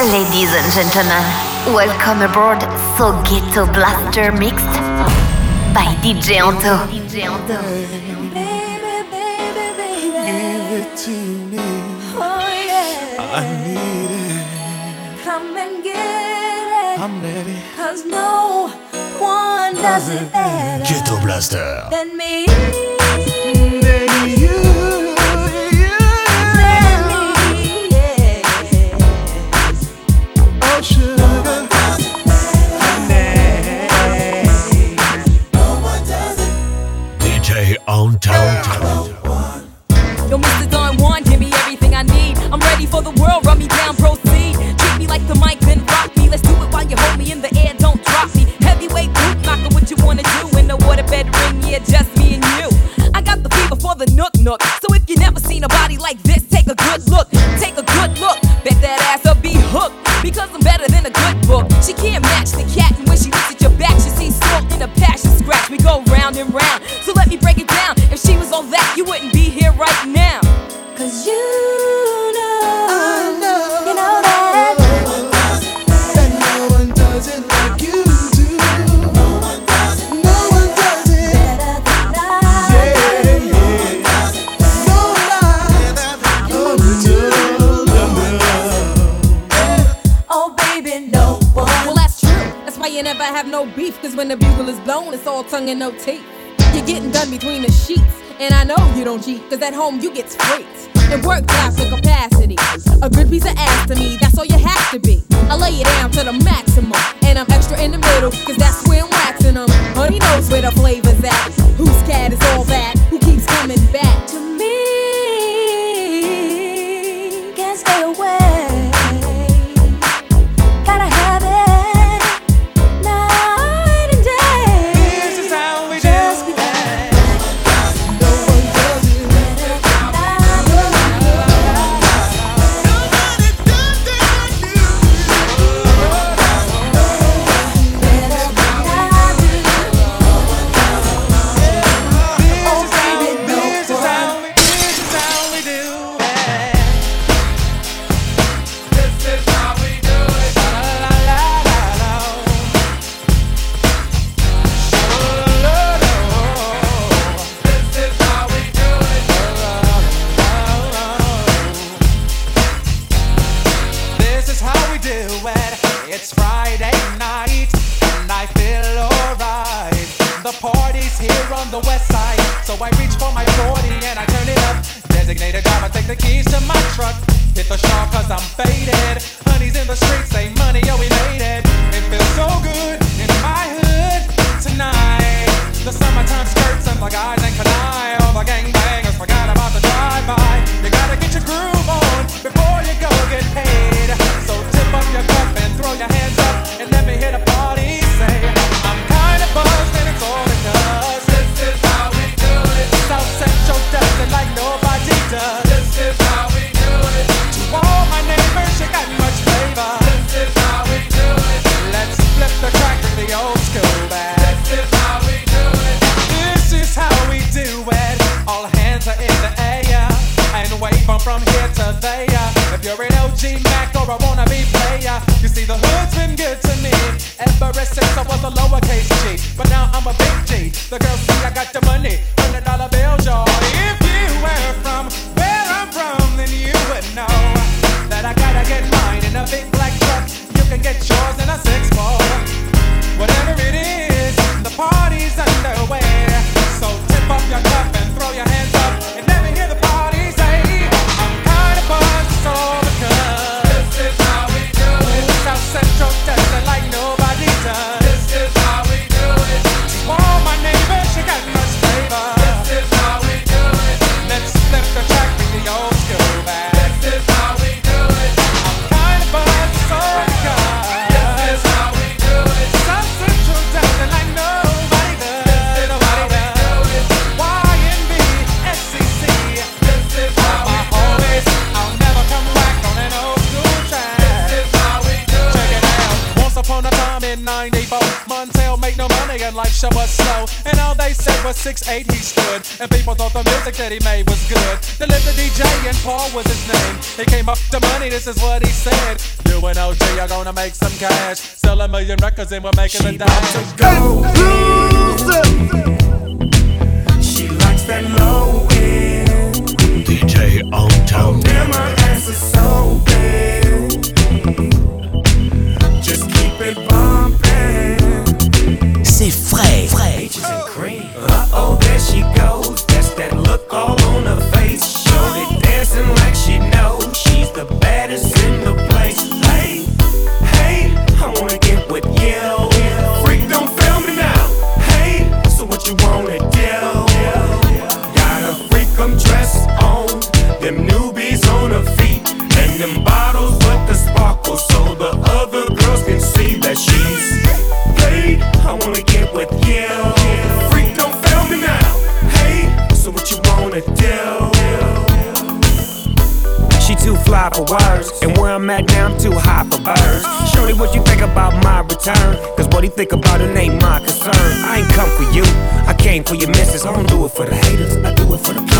Ladies and gentlemen, welcome aboard So Ghetto Blaster mixed by DJ Anto. DJ Anto. Baby, baby, baby. Give it to me. Oh, yeah. I need it. Come and get it. I'm ready. Cause no one does it better Ghetto Blaster. than me. DJ on town. Yo, Mr. Don Juan, give me everything I need. I'm ready for the world, run me down, proceed. Treat me like the mic, then rock me. Let's do it while you hold me in the air, don't drop me. Heavyweight boot knocker, what you wanna do in the waterbed ring? Yeah, just me and you. I got the fever for the nook nook. So if you never seen a body like this, take a good look. Take a good look. Bet that ass will be hooked. Because I'm better than a good book. She can't match the cat, and when she looks at your back, she sees salt in a passion scratch. We go round and round. So right now. Cause you know, know. you know that. And no one does it like you do. No one does it. No one. Better than I Yeah, yeah. No lie. No, baby, no one. That's true. That's why you never have no beef. Cause when the bugle is blown, it's all tongue and no teeth. You're getting done between the sheets. And I know you don't cheat, cause at home you get freaked. And work class with capacity. A good piece of ass to me, that's all you have to be. I lay it down to the maximum. And I'm extra in the middle, cause that's where I'm waxing them. Honey knows where the flavor's at. Whose cat is all that? Who keeps coming back? to me. And life show was slow. And all they said was six eight he stood. And people thought the music that he made was good. They lived the DJ and Paul was his name. He came up to money, this is what he said. You and OG are gonna make some cash. Sell a million records and we're making a dash. She likes that low end. DJ on tone. Damn, her ass is so bad. Fly for words, and where I'm at now, I'm too high for birds. Shorty, what you think about my return? Cause what he think about it ain't my concern. I ain't come for you, I came for your missus. I don't do it for the haters, I do it for the.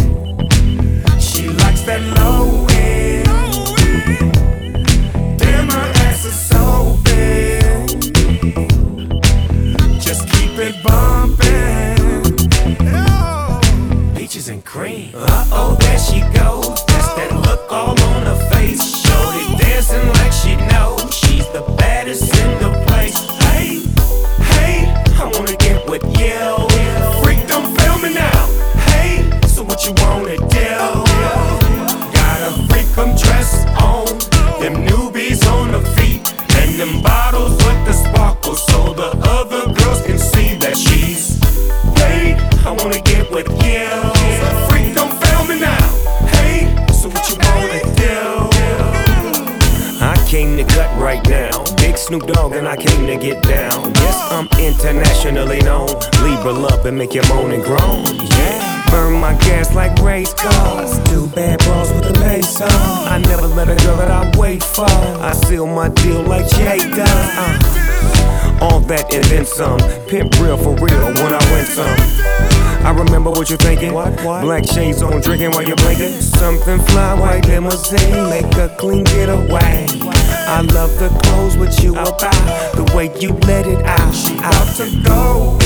Get down. Yes, I'm internationally known. Libra love and make you moan and groan. Yeah. Burn my gas like race cars. Two bad bras with a bass on. I never let a girl that I wait for. I seal my deal like Jay does. Uh. All that and then some. Pimp real for real when I win some. I remember what you're thinking. What, what? Black shades on, drinking while you're blinking. Something fly, white limousine, make a clean getaway. I love the clothes with you about, the way you let it out. She out to go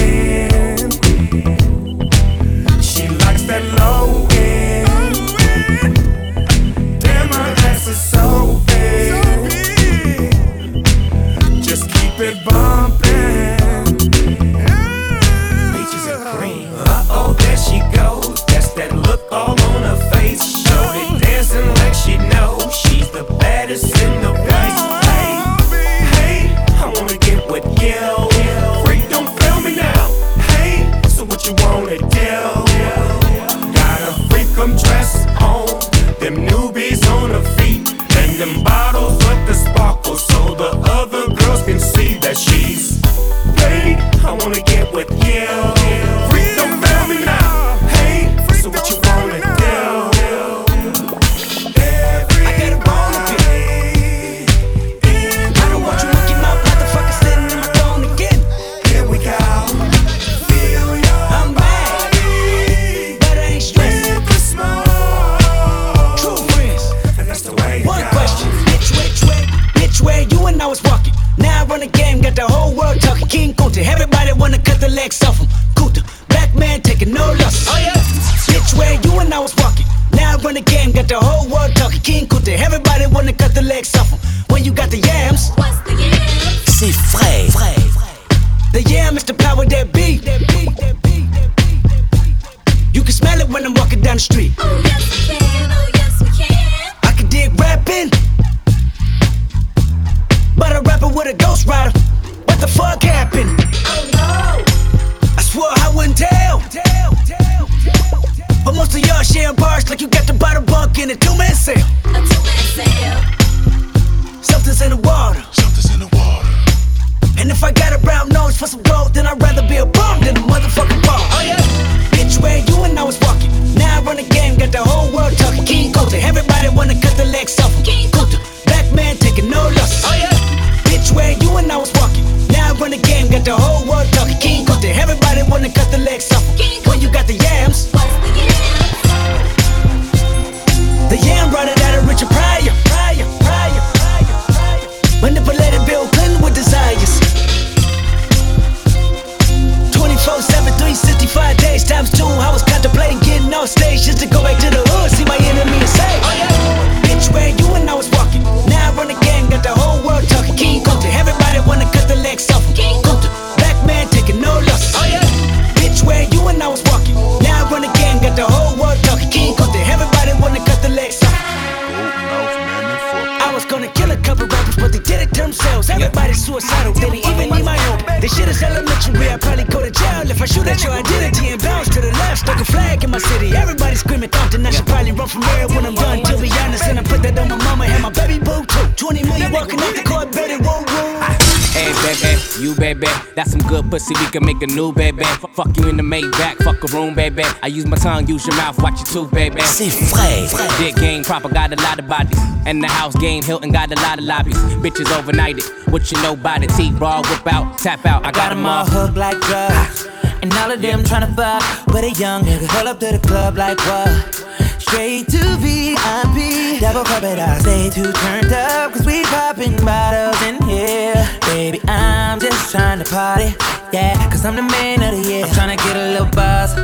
baby, you baby, that's some good pussy. We can make a new baby. F- fuck you in the Maybach, fuck a room, baby. I use my tongue, use your mouth, watch your tooth, baby. C'est frais. Dick game proper, got a lot of bodies. And the house game, Hilton got a lot of lobbies. Bitches overnighted, what you know about it? T raw, whip out, tap out. I got 'em all. hooked like drugs. And all of them tryna fuck with a young nigga. Pull up to the club like what? Straight to VIP. Double it out. Stay too turned up, cause we popping bottles in here. Baby, I'm just trying to party. Yeah, cause I'm the man of the year. I'm tryna get a little buzz.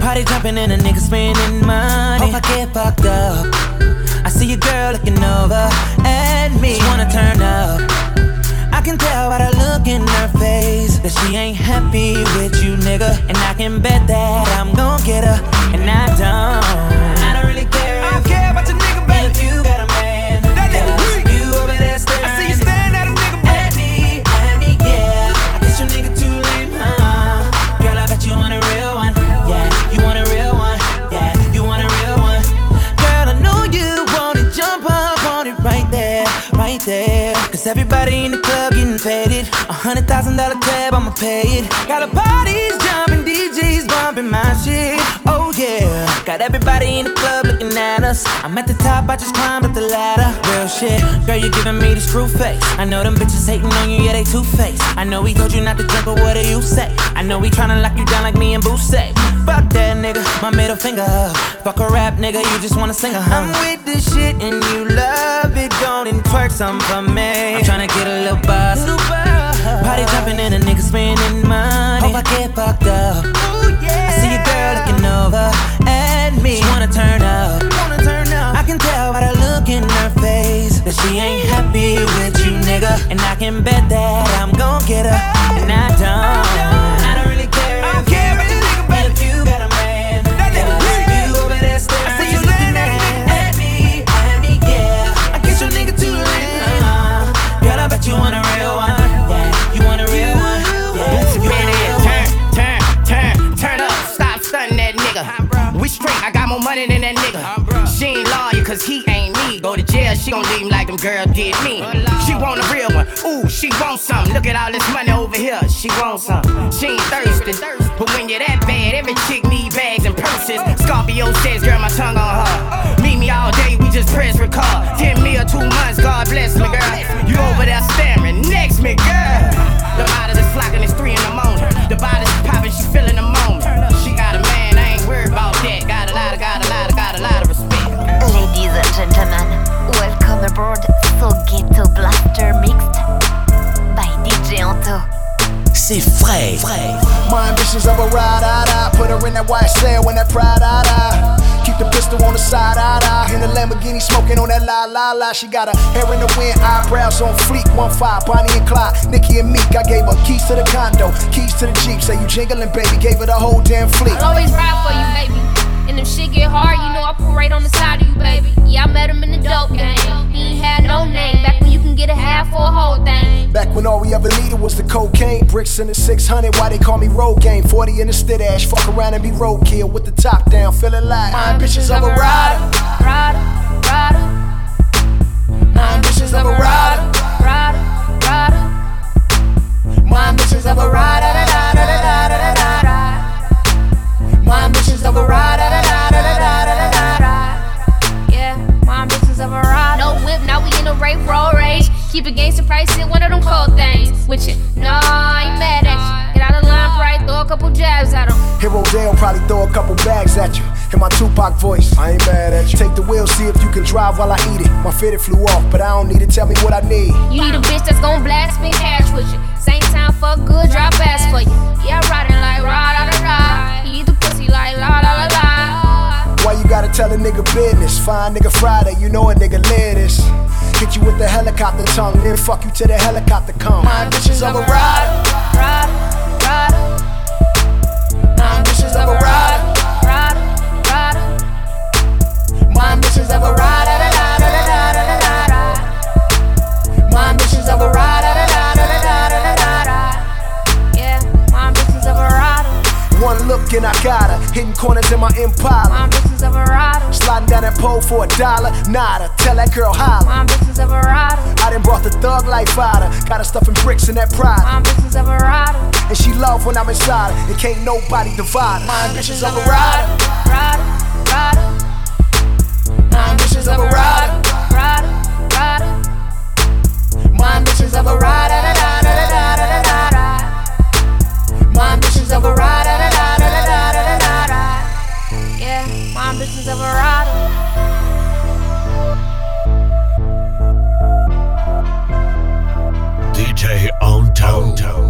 Party jumping and a nigga spending money. Hope I get fucked up. I see a girl looking over at me. She wanna turn up. I can tell by the look in her face that she ain't happy with you, nigga. And I can bet that I'm gon' get her, and I don't. I don't really care. I don't care about your nigga, baby. If you got a man, that nigga weak. You over there staring. I see you staring at a nigga, baby. At me, at me, yeah. I guess your nigga too lame, huh? Girl, I bet you want a real one. Yeah, you want a real one. Yeah, you want a real one. Girl, I know you want it. Jump up on it right there, right there. Cause everybody in the hundred thousand dollar tab, I'ma pay it. Got a parties jumping, DJs bumping my shit. Oh yeah. Got everybody in the club looking at us. I'm at the top, I just climbed up the ladder. Real shit. Girl, you giving me the screw face. I know them bitches hating on you, yeah, they two faced. I know we told you not to drink, but what do you say? I know we tryna lock you down like me and Boo say. Fuck that nigga, my middle finger up. Fuck a rap nigga, you just wanna sing a hum. I'm with this shit and you love it, go and twerk some for me. I'm tryna get a little buzz. Party jumping and a nigga spending money. Hope I get fucked up. I see a girl looking over at me. She wanna turn up. I can tell by the look in her face that she ain't happy with you, nigga. And I can bet that I'm gon' get her, and I don't. More money than that nigga. She ain't loyal, cause he ain't me. Go to jail, she gon' leave him like them girl did me. She want a real one. Ooh, she want some. Look at all this money over here. She want some. She ain't thirsty. But when you're that bad, every chick need bags and purses. Scorpio says, girl, my tongue on her. Meet me all day, we just press record. Ten me or two months, God bless me, girl. You over there staring, next me, girl. Welcome aboard So Ghetto Blaster Mixed by DJ Anto. C'est frais. Frais. My ambitions of a ride, I, I Put her in that white cell when that pride, I, I Keep the pistol on the side, I, I In the Lamborghini smoking on that la, la, la She got her hair in the wind, eyebrows on fleek One five, Bonnie and Clyde, Nikki and Meek I gave her keys to the condo, keys to the Jeep Say you jingling, baby, gave her the whole damn fleet I'll always ride for you, baby. And if shit get hard, you know I pull right on the side of you, baby. Yeah, I met him in the dope game. He ain't had no name back when you can get a half or a whole thing. Back when all we ever needed was the cocaine, bricks in the 600, why they call me road game? 40 in the stid ash, fuck around and be roadkill with the top down, feeling like my bitches of a rider. Rider, rider. My bitches of a rider. Rider, rider. My bitches of a rider. da, da, da, da, da, da, da, da. My bitches of a rider. Now we in a rape roll rage. Keep it gangster price in one of them cold things. With you, no, I ain't mad at you. Get out of line, right? Throw a couple jabs at him. Hero Dale probably throw a couple bags at you. In my Tupac voice, I ain't mad at you. Take the wheel, see if you can drive while I eat it. My fitted flew off, but I don't need it. Tell me what I need. You need a bitch that's gon' blast me hash with you. Same time, fuck good, drop ass for you. Yeah, riding like rah da da da. He eat the pussy like la la la la. Why you gotta tell a nigga business? Fine nigga Friday, you know a nigga live this. Hit you with the helicopter tongue, then fuck you till the helicopter come. My bitches of a rider. Rider, rider. My bitches of a rider. And I got her. Hitting corners in my Impala. My bitches of a rider. Sliding down that pole for a dollar. Nada. Tell that girl holla. My bitches of a rider. I done brought the thug life out her. Got her stuffing bricks in that pride. My bitches of a rider. And she love when I'm inside her. And can't nobody divide her. My bitches of a. Rider, rider. My bitches of a rider. Rider, rider. My bitches of a. My bitches of a rider. Bitches of a. DJ on tone.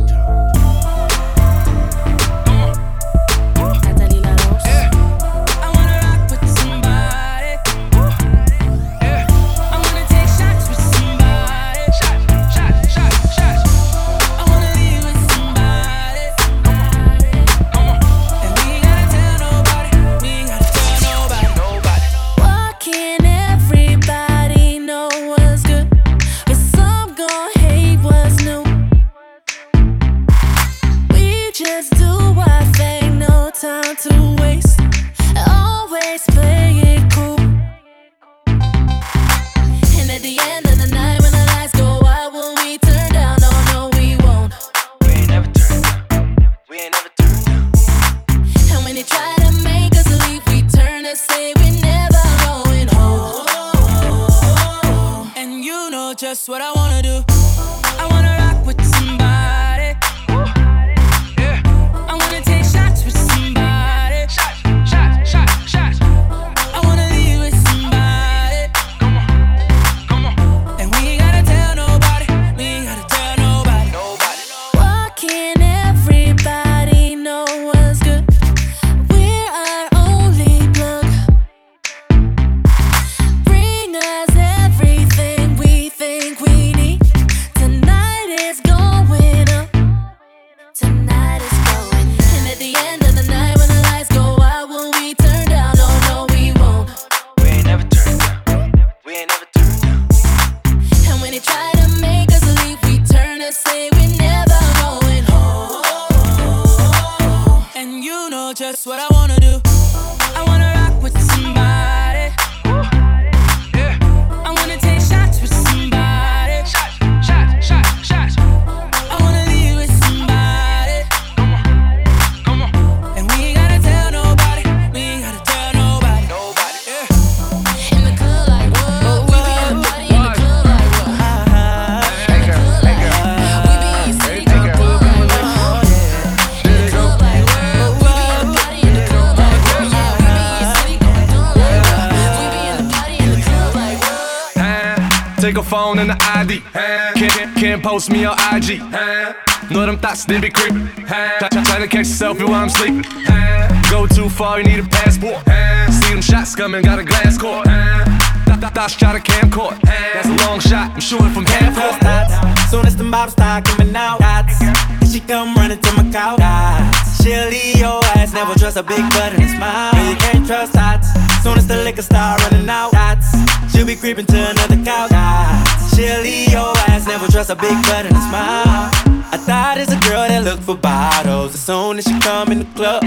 Just what I wanna do. Them be creeping. Try, try, try to catch a selfie while I'm sleeping. Go too far, you need a passport. See them shots coming, got a glass court. Th- th- Thoughts try to camcord. That's a long shot, I'm shooting from half court. Soon as the bottles start coming out, dots, and she come running to my couch. Dots. She'll leave your ass, never trust a big butt and a smile. And you can't trust dots. Soon as the liquor start running out, dots. She'll be creeping to another couch. Dots. She'll leave your ass, never trust a big butt and a smile. I thought it's a girl that look for bottles. As soon as she come in the club,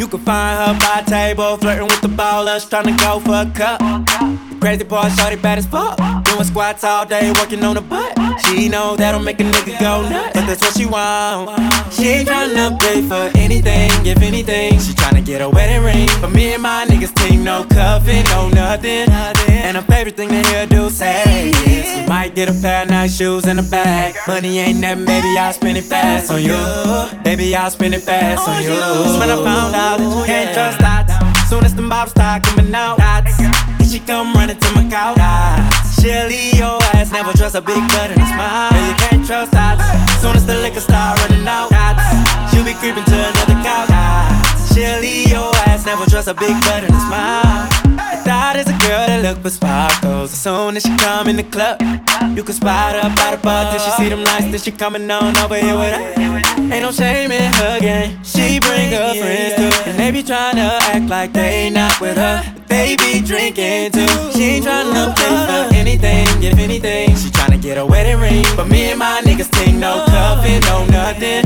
you can find her by table, flirting with the ballers, trying to go for a cup. Crazy part, shorty bad as fuck. Doing squats all day, working on the butt. She know that'll make a nigga go nuts, but that's what she want. She ain't tryna pay for anything, if anything. She tryna get a wedding ring. But me and my niggas team, no cuffing, no nothing. And her favorite thing to hear do say is, we might get a pair of nice shoes and a bag. Money ain't nothing, baby, I'll spend it fast on you. Baby, I'll spend it fast on you. That's when I found out that you can't trust dots. Soon as the bottles start coming out, dots. She come running to my couch. She'll leave your ass, never trust a big butt and a smile. Yeah, you can't trust dots. Soon as the liquor start running out. She'll be creeping to another couch. She'll leave your ass, never trust a big butt and a smile. Thought it's a girl that look for sparkles. As soon as she come in the club, you can spot her by the bar she see them lights. Then she coming on over here with her. Ain't no shame in her game. She bring her friends too, and they be tryna act like they not with her. They be drinking too. She ain't tryna pay for anything, if anything. She tryna get a wedding ring, but me and my niggas think no cuffing, no nothing.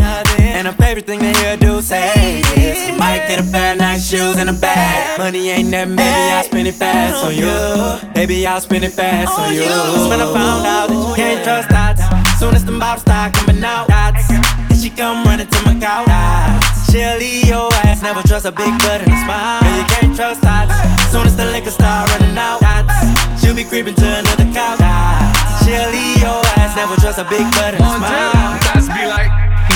Her favorite thing to hear do say is, might get a pair of nice shoes and a bag. Money ain't nothing, baby. I'll spend it fast on you. Baby, I'll spend it fast on you. That's when I found out that you can't trust dots. Soon as the bottles start coming out, dots. And she come running to my couch. Dots. She'll leave your ass, never trust a big butt and a smile. Yeah, you can't trust dots. Soon as the liquor start running out, dots. She'll be creeping to another couch. Dots. She'll leave your ass, never trust a big butt and a smile. Thoughts be like,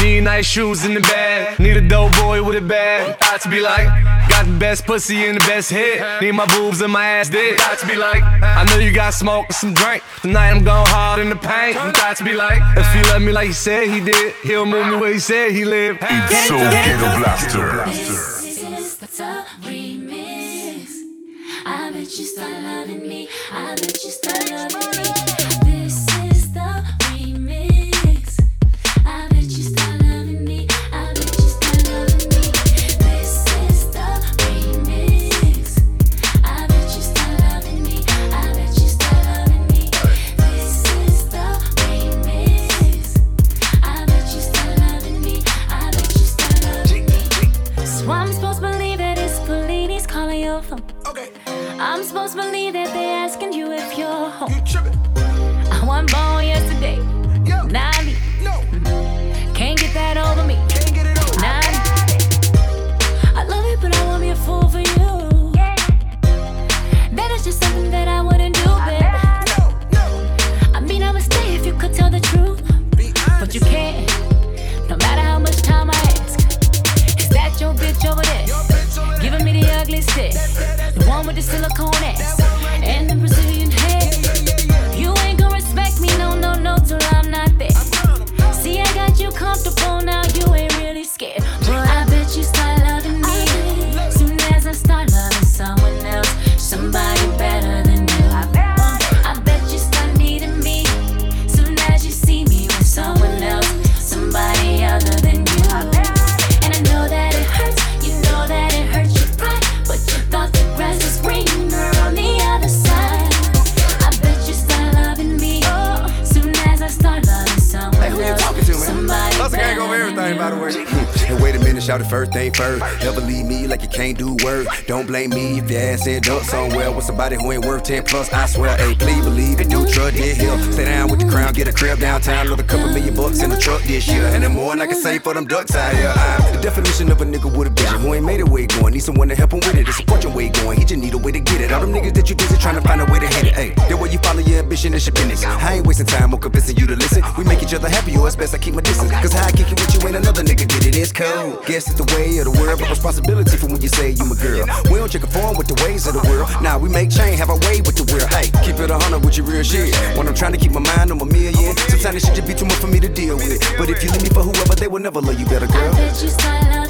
need nice shoes in the bag. Need a dope boy with a bag. Thoughts be like, got the best pussy and the best hit. Need my boobs and my ass dead. Thoughts be like, I know you got smoke and some drink. Tonight I'm going hard in the paint. Thoughts be like, if he love me like he said he did, he'll move me where he said he lived. It's so ghetto blaster. This is the remix. I bet you start loving me. I bet you start loving me. I'm supposed to believe that they're asking you if you're home. You tripping? I born yesterday. Say you my girl. We don't check a form with the ways of the world. Now we make change, have our way with the world. Hey, keep it a hundred with your real shit. When I'm trying to keep my mind on my million, sometimes it should just be too much for me to deal with. But if you leave me for whoever, they will never love you better, girl.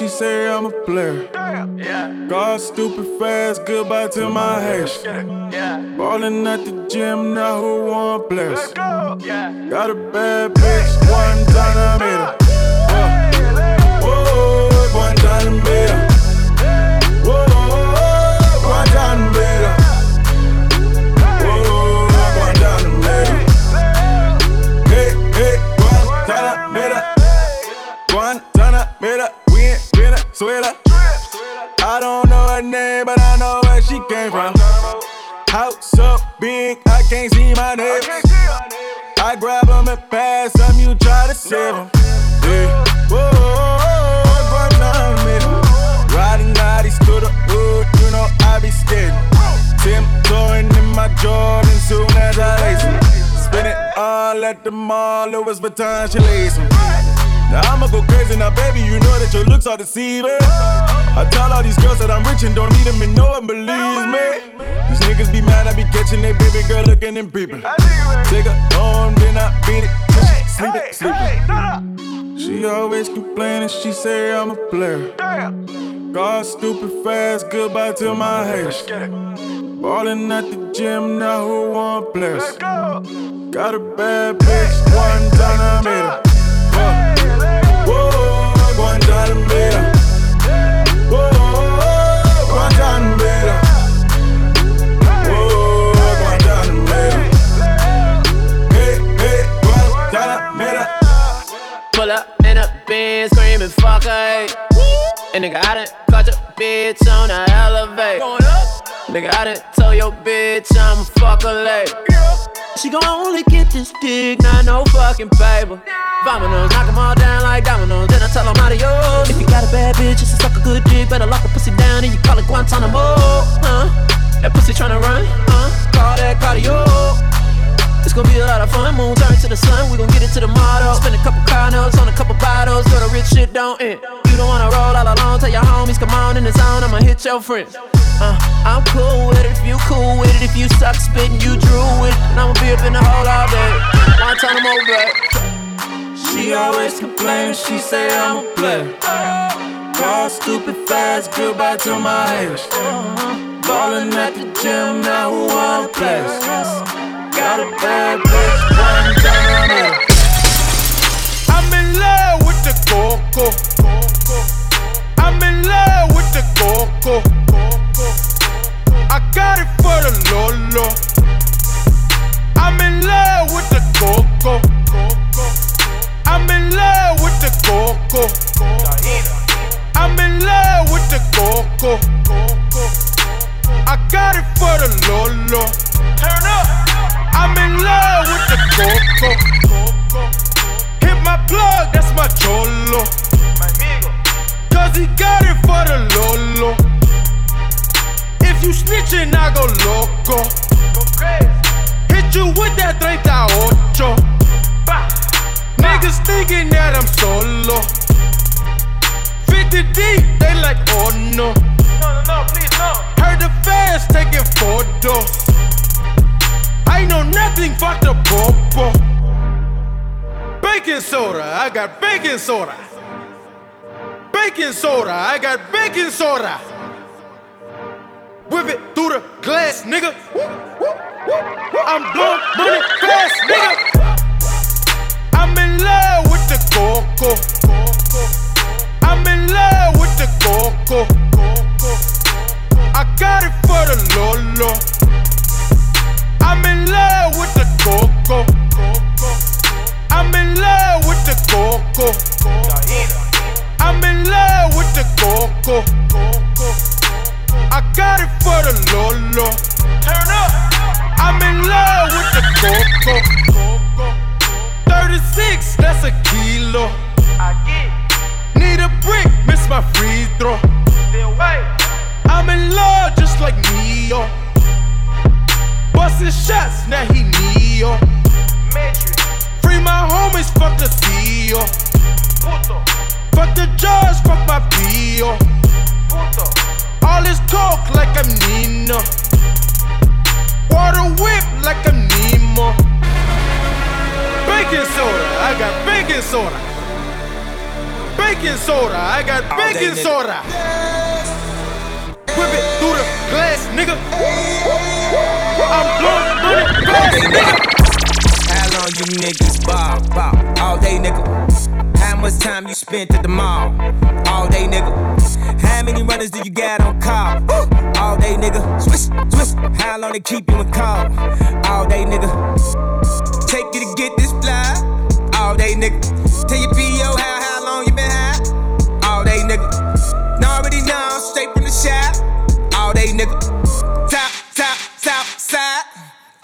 She say I'm a player. God stupid fast, goodbye to my haters. Ballin' at the gym, now who want bless? Got a bad bitch, one time I made her. Whoa, one time I made her. Venezuela. I don't know her name, but I know where she came from. House up big, I can't see my neighbors. I grab them and pass them, you try to save them. Yeah. Whoa, Guantanamera. Riding bodies to the hood, you know I be scared. Tiptoeing in my Jordan soon it all at the mall, Louis Vuitton, she lace 'em. Now I'ma go crazy now, baby. You know that your looks are deceiving. I tell all these girls that I'm rich and don't need them, and no one believes me. These niggas be mad, I be catching their baby girl looking and peeping. Take her home, then I beat it. she Sleep it, sleep it. She always complaining, she say I'm a player. God stupid fast, goodbye to my haters. Ballin' at the gym, now who want bless? Got a bad bitch, one time I made her. Whoa, Guantanamera. Whoa, Guantanamera. Whoa, Guantanamera. Hey, hey, Guantanamera. Pull up in a Benz, screaming fuck her. And nigga, I done caught your bitch on the elevator. Nigga, I done told your bitch I'm a fucker late. She gon' only get this dick, not no fucking paper. Vominos, knock 'em all down like dominoes. Then I tell 'em adios. If you got a bad bitch, just suck a good dick. Better lock the pussy down and you call it Guantanamo. Huh? That pussy tryna run, huh? Call that cardio. It's gonna be a lot of fun. Moon turn to the sun, we gon' get it to the motto. Spend a couple car notes on a couple bottles. Girl, the rich shit don't end. You don't wanna roll all alone. Tell your homies, come on in the zone. I'ma hit your friends. Uh, I'm cool with it if you cool with it. If you suck spitting, you drew it. And I'ma be up in the hole all day. One time I'm over. She always complains, she say I'm a player. God stupid fast, goodbye to my haters. Ballin' at the gym, now who place? Got a bad bitch, one time I made her. I'm in love with the coco. I'm in love with the coco. I got it for the Lolo. I'm in love with the coco. I'm in love with the coco. I'm in love with the coco. I got it for the Lolo. Turn up. I'm in love with the coco. Hit my plug, that's my cholo. Cause he got it for the Lolo. If you snitchin', I go loco. Hit you with that 38. Niggas thinking that I'm solo. 50 deep, they like, oh no. No, no, no, please, no. Heard the fans taking photos. I know nothing but the popo. Baking soda, I got baking soda. Baking soda, I got baking soda. Whip it through the glass, nigga. I'm blowing money fast, nigga. I'm in love with the coco. I'm in love with the coco. I got it for the Lolo. I'm in love with the coco. I'm in love with the coco. I'm in love with the coco. I got it for the Lolo. Turn up. I'm in love with the coco. 36, that's a kilo. Need a brick, miss my free throw. I'm in love just like Neo. Busting shots, now he Neo. Free my homies, fuck the deal. Fuck the judge, fuck my bill. All this talk like I'm Nino. Water whip like I'm Nemo. Baking soda, I got baking soda. Baking soda. I got baking soda. Whip it through the glass, nigga. I'm blowing money fast, nigga. How long you niggas ball, ball? All day, nigga. How much time you spent at the mall? All day, nigga. How many runners do you got on call? All day, nigga. Swish, swish. How long they keep you in call? All day, nigga. Take you to get this fly. All day, nigga. Tell your PO how, how long you been high? All day, nigga. Now already know, straight from the shop. All day, nigga.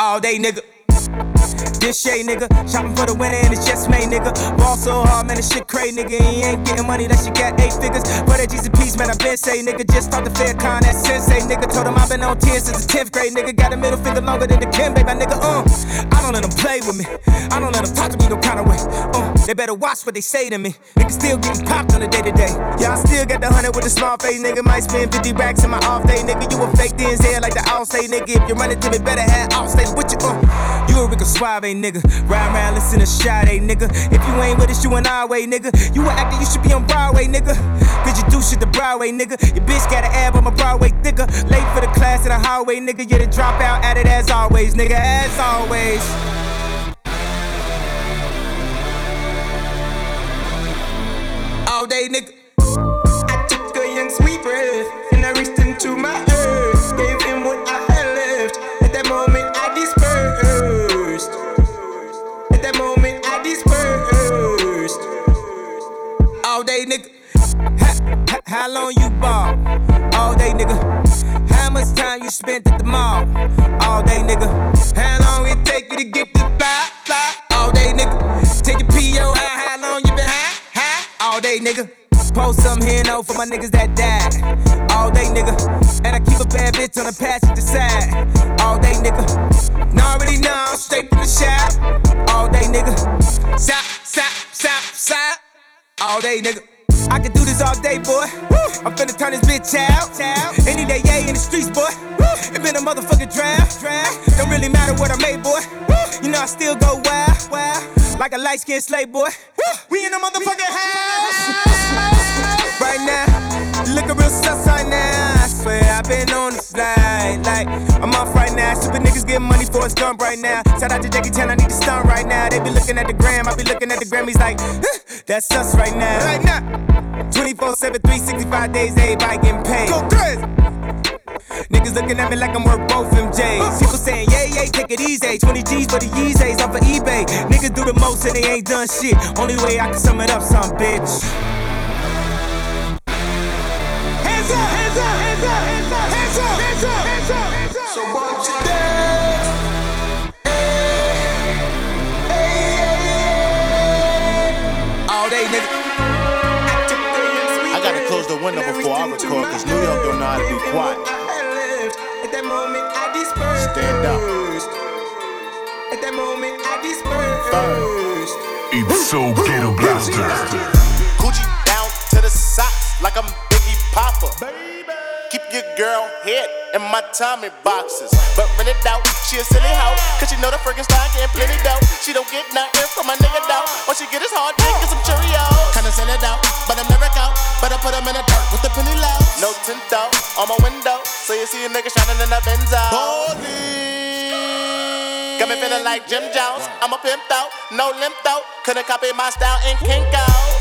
All day, nigga. This shade, nigga. Shopping for the winter and it's just made, nigga. Ball so hard, man, this shit crazy, nigga. He ain't getting money that you got eight figures. But that Jesus piece, man, I been say, nigga. Just start the fair con, that sensei, nigga. Told him i been on 10 since the 10th grade, nigga. Got a middle finger longer than the Kim, baby, my nigga. Uh, I don't let them play with me. I don't let them talk to me no kind of way. Uh, they better watch what they say to me. Nigga still getting popped on the day to day. Yeah, I still got the hundred with a small face, nigga. Might spend 50 racks in my off day, nigga. You a fake DNZ like the all say, nigga. If you're it to me, better have all stay with you. Uh, you a Rico Suave, nigga. Ride around, listen to Sade, nigga. If you ain't with us, you an our way, nigga. You an actor, you should be on Broadway, nigga. Cause you do shit the Broadway, nigga. Your bitch got an ab on my Broadway thicker. Late for the class in the hallway, nigga. You're the dropout at it as always, nigga. As always. All day, nigga. I took a young sweet breath and I reached day, nigga. Ha- how long you ball? All day, nigga. How much time you spent at the mall? All day, nigga. How long it take you to get the fly, fly? All day, nigga. Take your PO, how, how long you been high, high? All day, nigga. Post some here no for my niggas that died. All day, nigga. And I keep a bad bitch on the passenger side. All day, nigga. Now already know I'm straight from the shop. All day, nigga. Sop, sop, sop, sop. All day, nigga. I can do this all day, boy. I'm finna turn this bitch out. Any day, yeah, in the streets, boy. It been a motherfucking draft. Don't really matter what I made, boy. You know I still go wild, wild. Like a light skinned slave boy. We in the motherfucking house. Right now, looking real sus right now. I swear I've been on the flight. Like, I'm off right now. Stupid niggas getting money for a stunt right now. Shout out to Jackie Chan, I need to stunt right now. They be looking at the gram, I be looking at the Grammys like, huh, that's us right now. Right now. 24 7, 365 days, everybody getting paid. Go crazy. Niggas looking at me like I'm worth both MJs. People saying, yeah, yeah, take it easy. 20 G's for the Yeezys off of eBay. Niggas do the most and they ain't done shit. Only way I can sum it up, some bitch. It's so what you say? Hey. Hey. All day nigga. I got to close the window before I would call cuz do not be quiet. At that moment I disappear. At that moment I disappear. He's so ghetto blaster. Gucci down to the socks like I'm Biggie Papa. Keep your girl head in my Tommy boxes. But rent it out, she a silly hoe. Cause she know the friggin' style getting plenty dough. She don't get nothing from my nigga though. All she get is hard dick and some Cheerios. Kinda send it out, but I'm never out. But I put them in the dirt with the penny low. No tint though, on my window. So you see a nigga shining in the Benzo. Got me feeling like Jim Jones. I'm a pimp though, no limp though. Couldn't copy my style in Kinkos.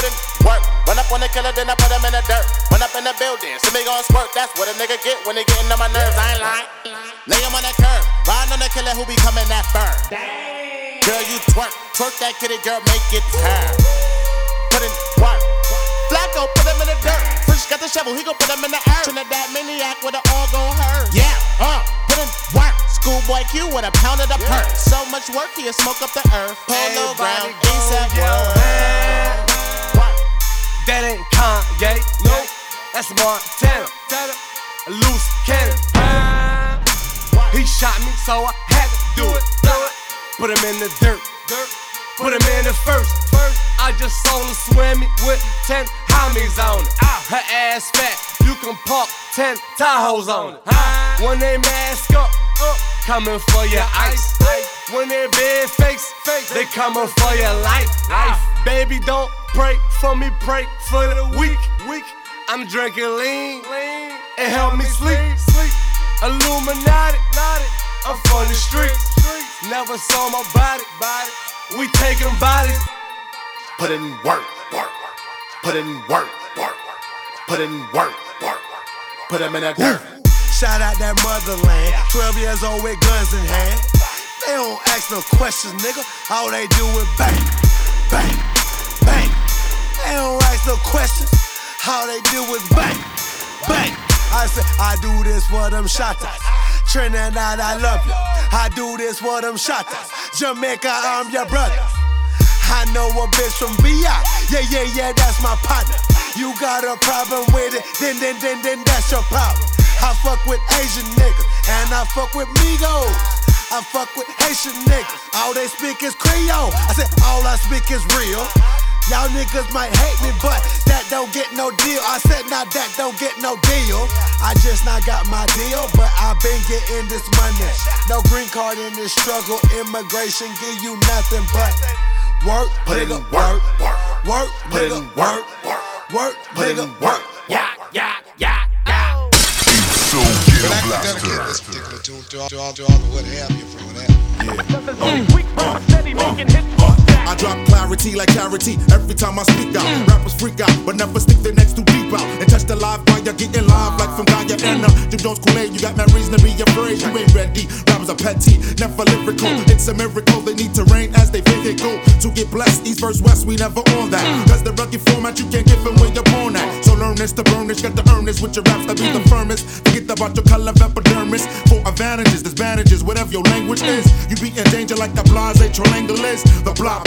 Put in work, run up on the killer, then I put him in the dirt. Run up in the building, see me gon' squirt. That's what a nigga get when he getting on my nerves. I ain't lying. Lay him on that curb, riding on the killer who be coming that firm. Girl, you twerk, twerk that kitty, girl, make it turn. Put in work. Flacko, put him in the dirt. Fresh got the shovel, he gon' put him in the earth. Trinidad maniac with it all gon' hurt. Yeah, uh, put in work. Schoolboy Q with a pound of the perk. So much work, he'll smoke up the earth. Polo ground, ASAP world. That ain't Kanye, nope. That's Montana. A loose cannon. He shot me, so I had to do it. Put him in the dirt. Put him in the first. I just saw him swim with 10 homies on it. Her ass fat, you can park 10 Tahoes on it. When they mask up, coming for your ice. When they big fakes, they coming for your life. Life, baby, don't pray for me, pray for the weak. weak. I'm drinking lean, lean. and help me sleep. sleep. Illuminati, I'm from the street. Never saw my body, body. We taking bodies. Put in work, work, put in work, work, put in work, work, put them in that dirt. Shout out that motherland. 12 years old with guns in hand. They don't ask no questions, nigga. All they do is bang, bang, bang. They don't ask no questions. All they do is bang, bang. I say, I do this for them shotters. Trinidad, I love you. I do this for them shotters. Jamaica, I'm your brother. I know a bitch from VI. Yeah, yeah, yeah, that's my partner. You got a problem with it, then, then, then, then that's your problem. I fuck with Asian niggas, and I fuck with Migos. I fuck with Haitian niggas. All they speak is Creole. I said, all I speak is real. Y'all niggas might hate me, but that don't get no deal. I said, now that don't get no deal. I just not got my deal, but i been getting this money. No green card in this struggle. Immigration give you nothing but work, Put in nigga, work, work, work, Put nigga, in work, work, work, put in work. Yeah, yeah, yeah, yeah. So But I can dedicate Blaster. this particular tune to all, to all, to all the what have you from what have you. I drop clarity like clarity every time I speak out. Mm. Rappers freak out, but never stick their necks too deep out. And touch the live fire, getting live like from Guyana. Mm. Jim Jones Kool-Aid, you got no reason to be afraid. You ain't ready. Rappers are petty, never lyrical. Mm. It's a miracle they need to reign as they go. To get blessed, East versus West, we never on that. Cause the rugged format you can't give them where you're born at. So learn this to burn this, got to earn this with your raps to be the firmest. Forget about your color of epidermis. For advantages, disadvantages, whatever your language is. You be in danger like the blase triangle is. The block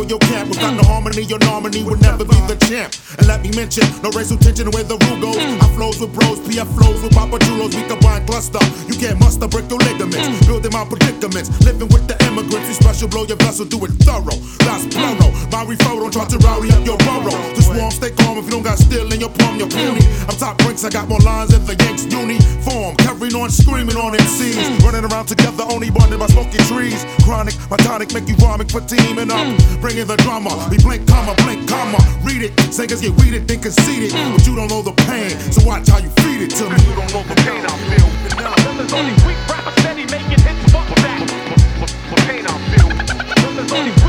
for your camp. Without no harmony, your nominee would never be the champ. And let me mention, no racial tension where the rule goes. Mm. I flows with bros, PF flows with Papa Chulos, we combine cluster. You can't muster, break your ligaments, mm. building my predicaments. Living with the immigrants, we special blow your vessel, do it thorough. That's mm. plural. My referral, don't try to rowdy up your burrow. Just warm, stay calm if you don't got steel in your palm, you're puny. I'm top ranks, I got more lines than the Yanks uniform. Carrying on, screaming on MCs. Running around together, only bonded by smoking trees. Chronic, my tonic, make you vomit for teaming up. Bringing the drama, we blink, comma, blink, comma. Read it, singers get weeded, then conceited. But you don't know the pain, so watch how you feed it to me. You don't know the pain I feel. Coming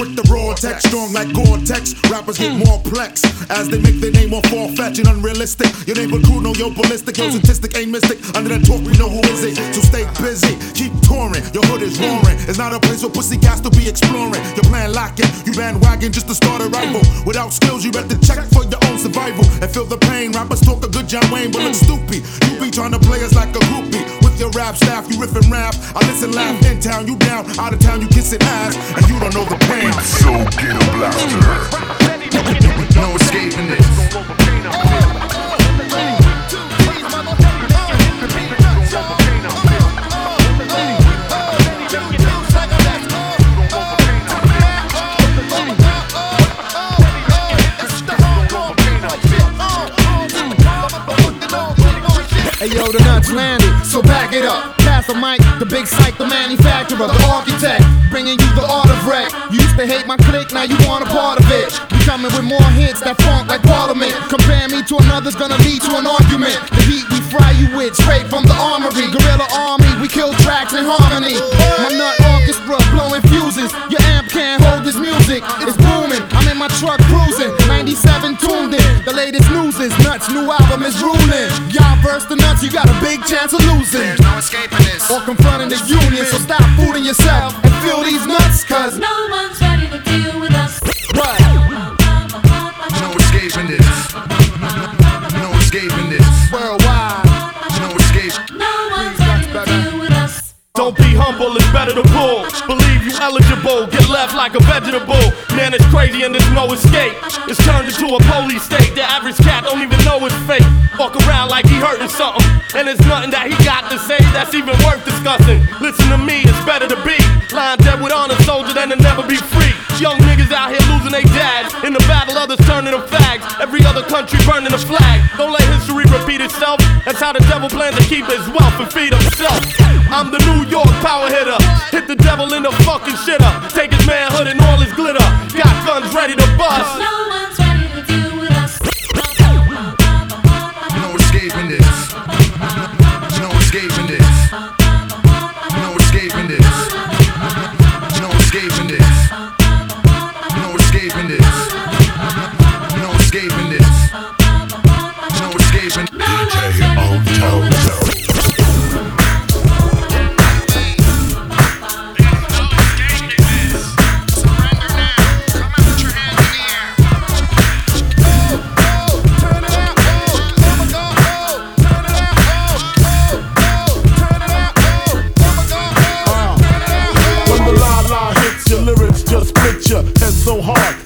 with the raw text, strong like Gore-Tex. Rappers get more plex as they make their name more far-fetched and unrealistic. Your neighbor crew know you're ballistic, your statistic ain't mystic. Under that talk, we know who is it. So stay busy, keep touring. Your hood is roaring. It's not a place for pussy cats to be exploring. Your plan locking, you bandwagon just to start a rival. Without skills, you better check for your own survival and feel the pain. Rappers talk a good John Wayne, but look stupid. You be trying to play us like a groupie. Your rap staff, you riff rap. I listen, laugh in town, you down, out of town, you kissing ass, and you don't know the pain. So Ghetto Blaster. No escaping this. Hey yo, the nuts landed, so back it up. The mic, the big psych, the manufacturer, the architect, bringing you the art of wreck. You used to hate my clique, now you want a part of it. We coming with more hits that funk like Parliament. Compare me to another's gonna lead to an argument. The heat we fry you with, straight from the armory. Guerrilla army, we kill tracks in harmony. My nut orchestra blowing fuses. Your amp can't hold this music. it's booming. I'm in my truck cruising, 97 tuned in. The latest news is nuts, new album is ruling. Y'all verse the nuts, you got a big chance of losing. There's no escaping this. Or confronting the union, so stop fooling yourself and feel these nuts, cause no one's ready to deal with us. Right. No escaping this. No escaping this. Worldwide. No escape. No one's ready to deal with us. Don't be humble, it's better to pull. Eligible, get left like a vegetable. Man, it's crazy and there's no escape. It's turned into a police state. The average cat don't even know it's fake. Walk around like he hurting something. And there's nothing that he got to say that's even worth discussing. Listen to me, it's better to be lying dead with honor soldier than to never be free. Young niggas out here losing their dads. In the battle, others turning them fags. Every other country burning a flag. Don't let history repeat itself. That's how the devil plans to keep his wealth and feed himself. I'm the New York power hitter. Hit the devil in the fucking shitter. Take his manhood and all his glitter. Got guns ready to bust.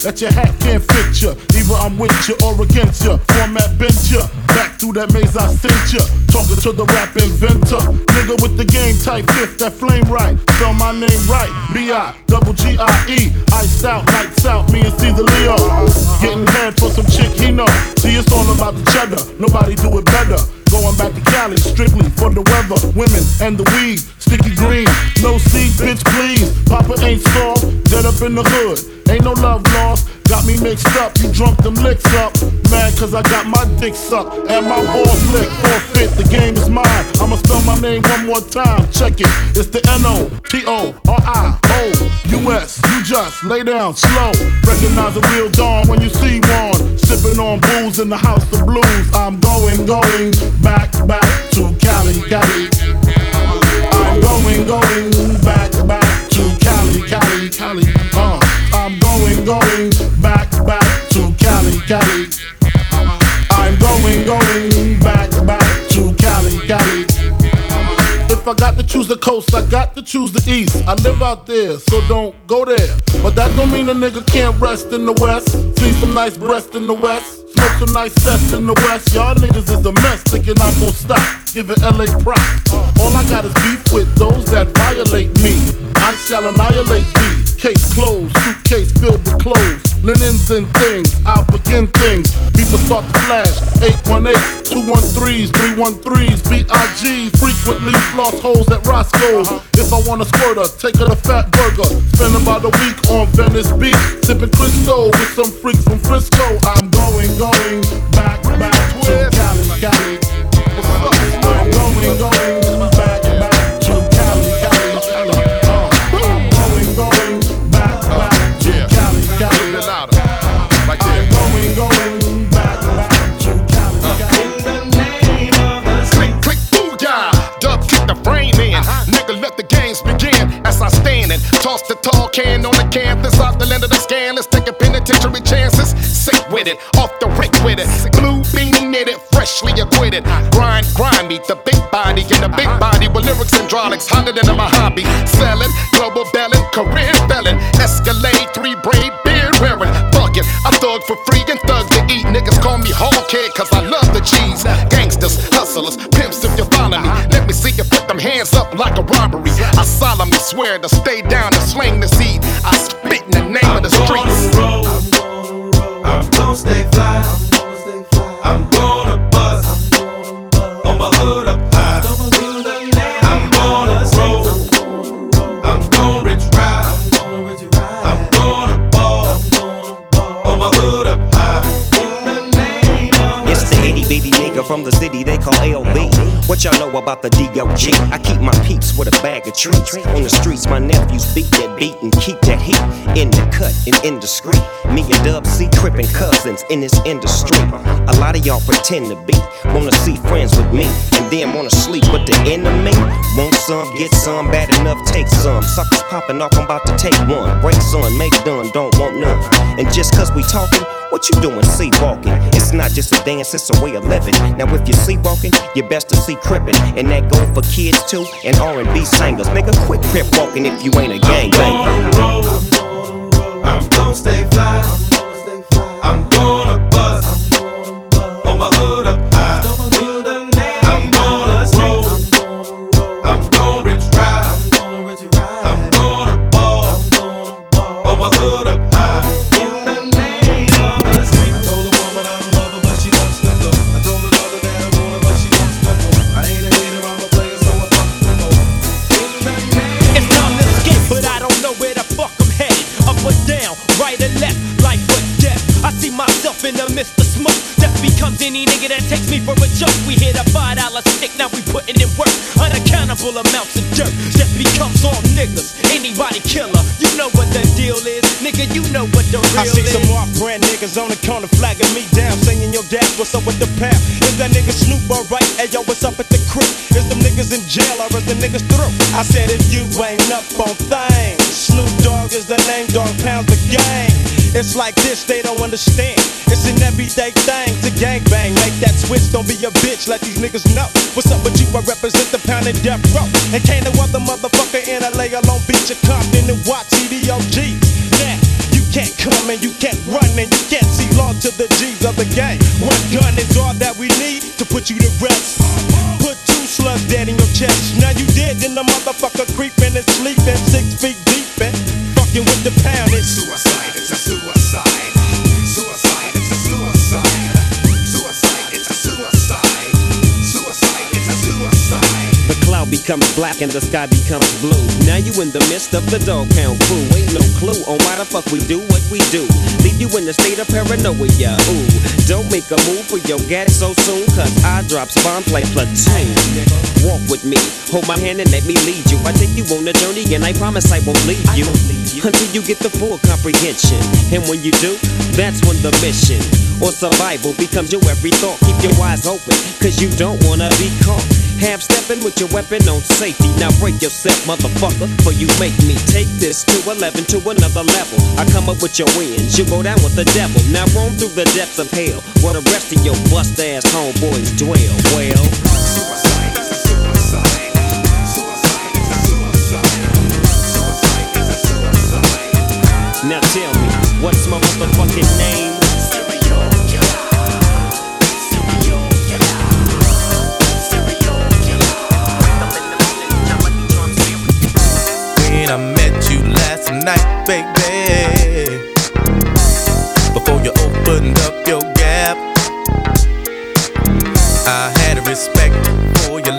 That your hat can't fit ya. Either I'm with ya or against ya. Format bent you. Back through that maze I sent ya. Talking to the rap inventor. Nigga with the game type fifth, that flame right. Spell my name right. B-I, double G-I-E. Iced out, lights out, me and Cease a Leo. Getting head for some chick he know. See, it's all about the cheddar. Nobody do it better. Going back to Cali, strictly for the weather, women, and the weed. Sticky green, no seed, bitch, please. Papa ain't soft, dead up in the hood. Ain't no love lost, got mixed up. You drunk them licks up. Mad cause I got my dick sucked and my balls licked. Forfeit, the game is mine. I'ma spell my name one more time. Check it, it's the N O T O R I O U S. You just lay down slow. Recognize a real dawn when you see one. Sipping on booze in the house of blues. I'm going, going back, back to Cali, Cali. I'm going, going back, back to Cali, Cali, Cali. Uh, I'm going, going Cali. I'm going, going back, back to Cali, Cali. If I got to choose the coast, I got to choose the east. I live out there, so don't go there. But that don't mean a nigga can't rest in the west. See some nice breast in the west. Smoke some nice sets in the west. Y'all niggas is a mess, thinking I'm gon' stop. Giving LA props. All I got is beef with those that violate me. I shall annihilate thee. Case closed, suitcase filled with clothes. Linens and things, I'll begin things. People start to flash. 818, 213s, 313s, BIG. Frequently floss holes at Roscoe's. Uh-huh. If I want a squirter, take her to Fatburger. Spend about a week on Venice Beach. Sipping Cristo with some freaks from Frisco. I'm going, going back, back to Cali, Cali. I'm going, going with it, off the rick with it. Blue beanie knitted, freshly acquitted. Grind, grind me, the big body in the big body with lyrics and hydraulics hotter than a hobby. Selling, global belling, career felon. Escalade, three braid, beard wearing. Thuggin', I thug for free and thug to eat. Niggas call me hog head cause I love the cheese. Gangsters, hustlers, pimps if you follow me. Let me see you put them hands up like a robbery. I solemnly swear to stay down and sling the seed. I spit in the name of the streets. From the city they call LB. What y'all know about the DOG? I keep my peeps with a bag of treats. On the streets, my nephews beat that beat and keep that heat in the cut and indiscreet. Me and Dub C tripping cousins in this industry. A lot of y'all pretend to be, wanna see friends with me, and then wanna sleep with the enemy. Want some, get some, bad enough, take some. Suckers popping off, I'm about to take one. Break some, make done, don't want none. And just cause we talking, what you doing sleepwalking? It's not just a dance, it's a way of living. Now if you're sleepwalking, you're best to see crippin'. And that go for kids too, and R&B singers. Nigga, quit crip walking if you ain't a gangbanger. I'm let these niggas becomes black and the sky becomes blue. Now you in the midst of the dog pound crew. Ain't no clue on why the fuck we do what we do. Leave you in the state of paranoia. Ooh, don't make a move for your gat so soon, cause I drops bombs like platoon. Walk with me, hold my hand and let me lead you. I take you on a journey and I promise I won't leave you until you get the full comprehension. And when you do, that's when the mission or survival becomes your every thought. Keep your eyes open, cause you don't wanna be caught. Half stepping with your weapon on safety. Now break yourself, motherfucker, for you make me take this to 11 to another level. I come up with your wins, you go down with the devil. Now roam through the depths of hell, where the rest of your bust ass homeboys dwell. Well, suicide is a suicide. now tell me, what's my motherfucking name?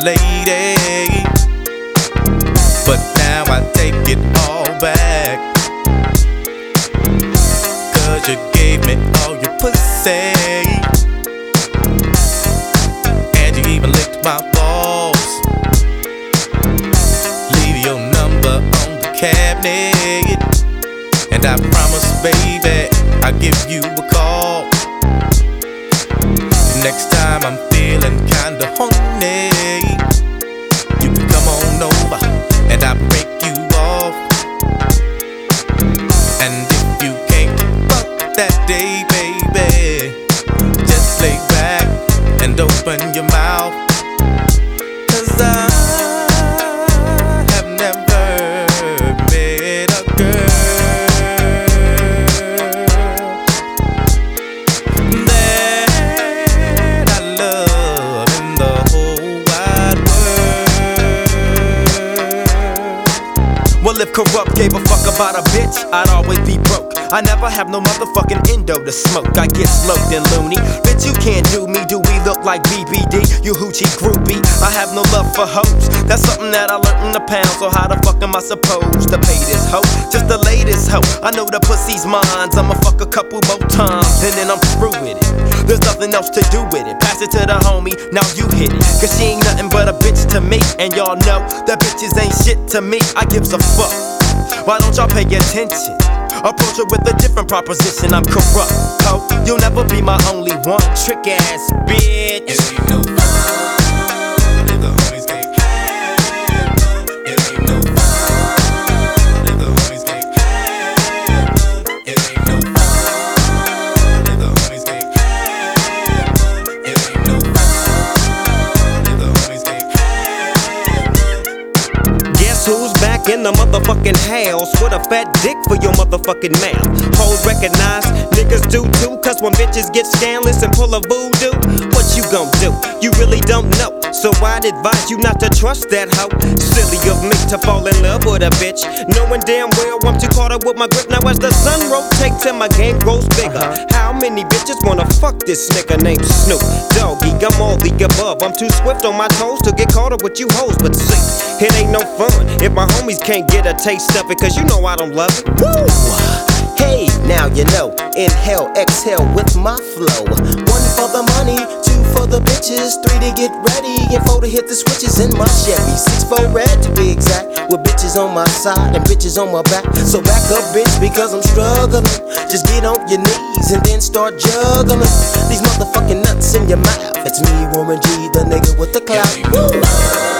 Lady. But now I take it all back. Cause you gave me all your pussy. And you even licked my balls. Leave your number on the cabinet. And I promise, baby, I'll give you a call. Next time I'm feeling kinda horny, about a bitch, I'd always be broke. I never have no motherfucking endo to smoke. I get sloped and loony. Bitch, you can't do me. Do we look like BBD? You hoochie groupie. I have no love for hoes. That's something that I learned in the pound. So how the fuck am I supposed to pay this hoe? Just the latest hoe. I know the pussy's mine. I'ma fuck a couple more times and then I'm through with it. There's nothing else to do with it. Pass it to the homie, now you hit it. Cause she ain't nothing but a bitch to me. And y'all know that bitches ain't shit to me. I gives a fuck. Why don't y'all pay attention? Approach her with a different proposition. I'm corrupt. Oh, you'll never be my only one. Trick ass bitch. Fat dick for your motherfucking mouth? Hoes recognize, niggas do too, cause when bitches get scandalous and pull a voodoo, you gon' do? You really don't know. So I'd advise you not to trust that hoe. Silly of me to fall in love with a bitch. Knowing damn well I'm too caught up with my grip. Now as the sun rotates and my game grows bigger. How many bitches wanna fuck this nigga named Snoop? Doggy, I'm all the above. I'm too swift on my toes to get caught up with you hoes. But see, it ain't no fun if my homies can't get a taste of it. Cause you know I don't love it. Woo! Now you know. Inhale, exhale with my flow. One for the money, two for the bitches, three to get ready, and four to hit the switches in my Chevy. Six for red to be exact, with bitches on my side and bitches on my back. So back up, bitch, because I'm struggling. Just get on your knees and then start juggling these motherfucking nuts in your mouth. It's me, Warren G, the nigga with the clout. Woo!